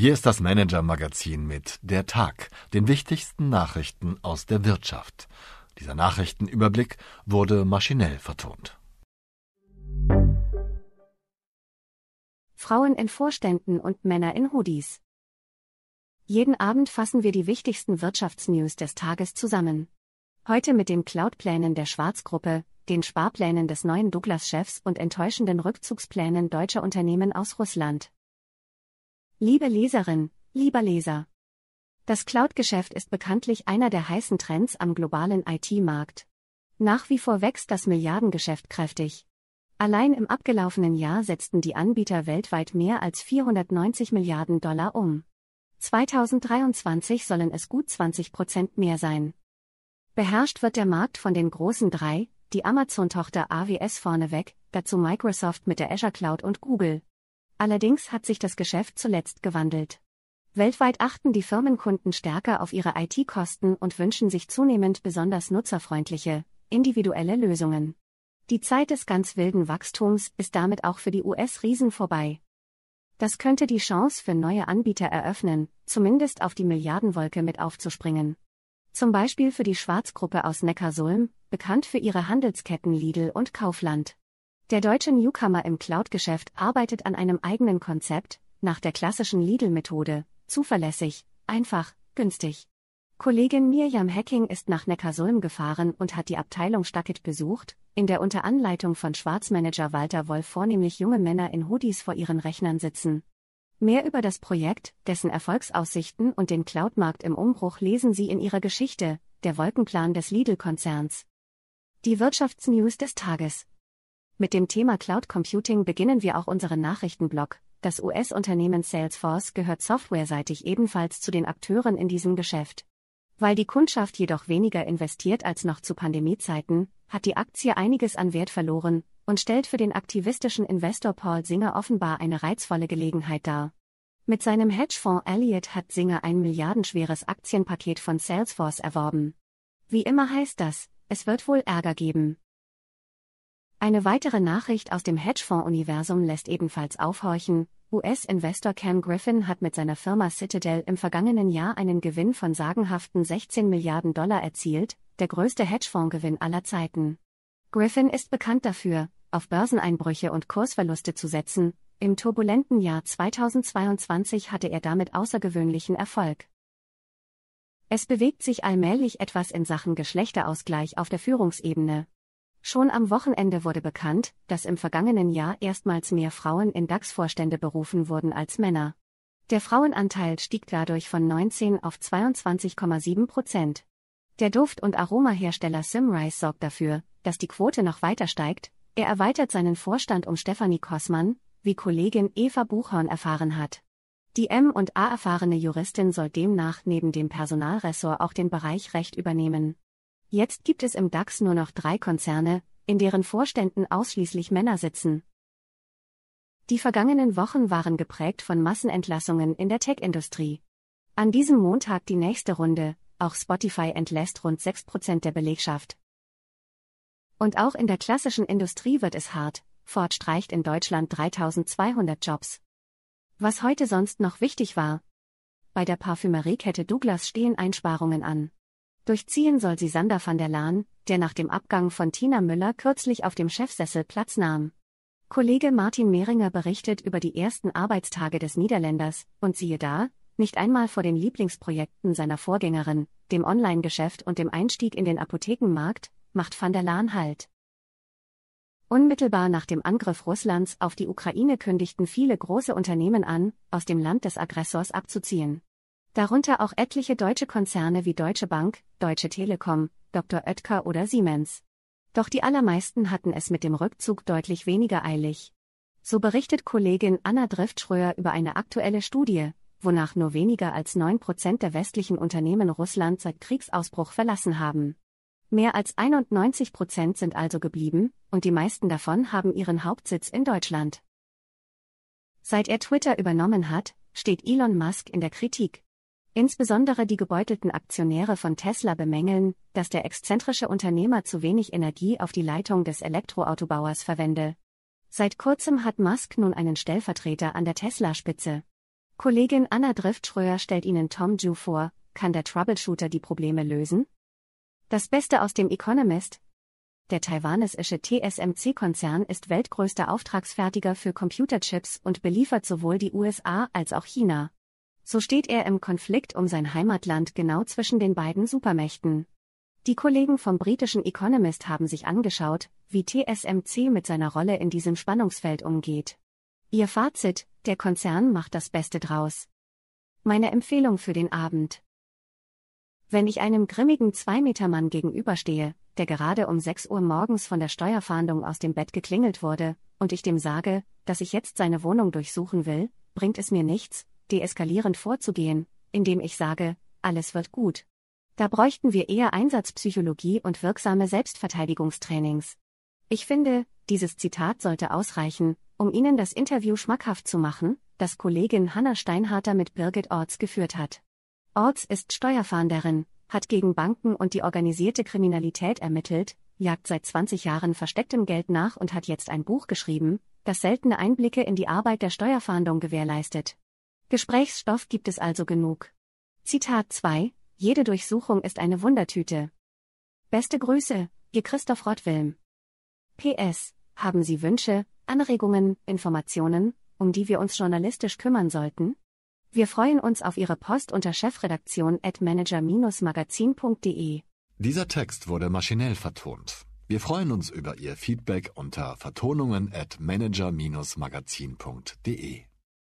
Hier ist das Manager-Magazin mit Der Tag, den wichtigsten Nachrichten aus der Wirtschaft. Dieser Nachrichtenüberblick wurde maschinell vertont. Frauen in Vorständen und Männer in Hoodies. Jeden Abend fassen wir die wichtigsten Wirtschaftsnews des Tages zusammen. Heute mit den Cloud-Plänen der Schwarzgruppe, den Sparplänen des neuen Douglas-Chefs und enttäuschenden Rückzugsplänen deutscher Unternehmen aus Russland. Liebe Leserin, lieber Leser. Das Cloud-Geschäft ist bekanntlich einer der heißen Trends am globalen IT-Markt. Nach wie vor wächst das Milliardengeschäft kräftig. Allein im abgelaufenen Jahr setzten die Anbieter weltweit mehr als 490 Milliarden Dollar um. 2023 sollen es gut 20 Prozent mehr sein. Beherrscht wird der Markt von den großen drei, die Amazon-Tochter AWS vorneweg, dazu Microsoft mit der Azure Cloud und Google. Allerdings hat sich das Geschäft zuletzt gewandelt. Weltweit achten die Firmenkunden stärker auf ihre IT-Kosten und wünschen sich zunehmend besonders nutzerfreundliche, individuelle Lösungen. Die Zeit des ganz wilden Wachstums ist damit auch für die US-Riesen vorbei. Das könnte die Chance für neue Anbieter eröffnen, zumindest auf die Milliardenwolke mit aufzuspringen. Zum Beispiel für die Schwarzgruppe aus Neckarsulm, bekannt für ihre Handelsketten Lidl und Kaufland. Der deutsche Newcomer im Cloud-Geschäft arbeitet an einem eigenen Konzept, nach der klassischen Lidl-Methode, zuverlässig, einfach, günstig. Kollegin Mirjam Hacking ist nach Neckarsulm gefahren und hat die Abteilung Stackit besucht, in der unter Anleitung von Schwarzmanager Walter Wolf vornehmlich junge Männer in Hoodies vor ihren Rechnern sitzen. Mehr über das Projekt, dessen Erfolgsaussichten und den Cloud-Markt im Umbruch lesen Sie in ihrer Geschichte, der Wolkenplan des Lidl-Konzerns. Die Wirtschaftsnews des Tages. Mit dem Thema Cloud Computing beginnen wir auch unseren Nachrichtenblock. Das US-Unternehmen Salesforce gehört softwareseitig ebenfalls zu den Akteuren in diesem Geschäft. Weil die Kundschaft jedoch weniger investiert als noch zu Pandemiezeiten, hat die Aktie einiges an Wert verloren und stellt für den aktivistischen Investor Paul Singer offenbar eine reizvolle Gelegenheit dar. Mit seinem Hedgefonds Elliott hat Singer ein milliardenschweres Aktienpaket von Salesforce erworben. Wie immer heißt das, es wird wohl Ärger geben. Eine weitere Nachricht aus dem Hedgefonds-Universum lässt ebenfalls aufhorchen. US-Investor Ken Griffin hat mit seiner Firma Citadel im vergangenen Jahr einen Gewinn von sagenhaften 16 Milliarden Dollar erzielt, der größte Hedgefondsgewinn aller Zeiten. Griffin ist bekannt dafür, auf Börseneinbrüche und Kursverluste zu setzen. Im turbulenten Jahr 2022 hatte er damit außergewöhnlichen Erfolg. Es bewegt sich allmählich etwas in Sachen Geschlechterausgleich auf der Führungsebene. Schon am Wochenende wurde bekannt, dass im vergangenen Jahr erstmals mehr Frauen in DAX-Vorstände berufen wurden als Männer. Der Frauenanteil stieg dadurch von 19 auf 22,7 Prozent. Der Duft- und Aromahersteller Simrise sorgt dafür, dass die Quote noch weiter steigt. Er erweitert seinen Vorstand um Stefanie Kossmann, wie Kollegin Eva Buchhorn erfahren hat. Die M&A erfahrene Juristin soll demnach neben dem Personalressort auch den Bereich Recht übernehmen. Jetzt gibt es im DAX nur noch drei Konzerne, in deren Vorständen ausschließlich Männer sitzen. Die vergangenen Wochen waren geprägt von Massenentlassungen in der Tech-Industrie. An diesem Montag die nächste Runde, auch Spotify entlässt rund 6% der Belegschaft. Und auch in der klassischen Industrie wird es hart, Ford streicht in Deutschland 3200 Jobs. Was heute sonst noch wichtig war. Bei der Parfümeriekette Douglas stehen Einsparungen an. Durchziehen soll sie Sander van der Laan, der nach dem Abgang von Tina Müller kürzlich auf dem Chefsessel Platz nahm. Kollege Martin Mehringer berichtet über die ersten Arbeitstage des Niederländers, und siehe da, nicht einmal vor den Lieblingsprojekten seiner Vorgängerin, dem Online-Geschäft und dem Einstieg in den Apothekenmarkt, macht van der Laan Halt. Unmittelbar nach dem Angriff Russlands auf die Ukraine kündigten viele große Unternehmen an, aus dem Land des Aggressors abzuziehen darunter auch etliche deutsche Konzerne wie Deutsche Bank, Deutsche Telekom, Dr. Oetker oder Siemens. Doch die allermeisten hatten es mit dem Rückzug deutlich weniger eilig. So berichtet Kollegin Anna Driftschröer über eine aktuelle Studie, wonach nur weniger als 9% der westlichen Unternehmen Russland seit Kriegsausbruch verlassen haben. Mehr als 91% sind also geblieben, und die meisten davon haben ihren Hauptsitz in Deutschland. Seit er Twitter übernommen hat, steht Elon Musk in der Kritik. Insbesondere die gebeutelten Aktionäre von Tesla bemängeln, dass der exzentrische Unternehmer zu wenig Energie auf die Leitung des Elektroautobauers verwende. Seit kurzem hat Musk nun einen Stellvertreter an der Tesla-Spitze. Kollegin Anna Driftschröer stellt Ihnen Tom Ju vor, kann der Troubleshooter die Probleme lösen? Das Beste aus dem Economist? Der taiwanesische TSMC-Konzern ist weltgrößter Auftragsfertiger für Computerchips und beliefert sowohl die USA als auch China. So steht er im Konflikt um sein Heimatland genau zwischen den beiden Supermächten. Die Kollegen vom britischen Economist haben sich angeschaut, wie TSMC mit seiner Rolle in diesem Spannungsfeld umgeht. Ihr Fazit, der Konzern macht das Beste draus. Meine Empfehlung für den Abend. Wenn ich einem grimmigen Zwei-Meter-Mann gegenüberstehe, der gerade um 6 Uhr morgens von der Steuerfahndung aus dem Bett geklingelt wurde, und ich dem sage, dass ich jetzt seine Wohnung durchsuchen will, bringt es mir nichts, deeskalierend vorzugehen, indem ich sage, alles wird gut. Da bräuchten wir eher Einsatzpsychologie und wirksame Selbstverteidigungstrainings. Ich finde, dieses Zitat sollte ausreichen, um Ihnen das Interview schmackhaft zu machen, das Kollegin Hanna Steinharter mit Birgit Orts geführt hat. Orts ist Steuerfahnderin, hat gegen Banken und die organisierte Kriminalität ermittelt, jagt seit 20 Jahren verstecktem Geld nach und hat jetzt ein Buch geschrieben, das seltene Einblicke in die Arbeit der Steuerfahndung gewährleistet. Gesprächsstoff gibt es also genug. Zitat 2 jede Durchsuchung ist eine Wundertüte. Beste Grüße, Ihr Christoph Rottwilm. PS, haben Sie Wünsche, Anregungen, Informationen, um die wir uns journalistisch kümmern sollten? Wir freuen uns auf Ihre Post unter chefredaktion at manager-magazin.de. Dieser Text wurde maschinell vertont. Wir freuen uns über Ihr Feedback unter vertonungen at manager-magazin.de.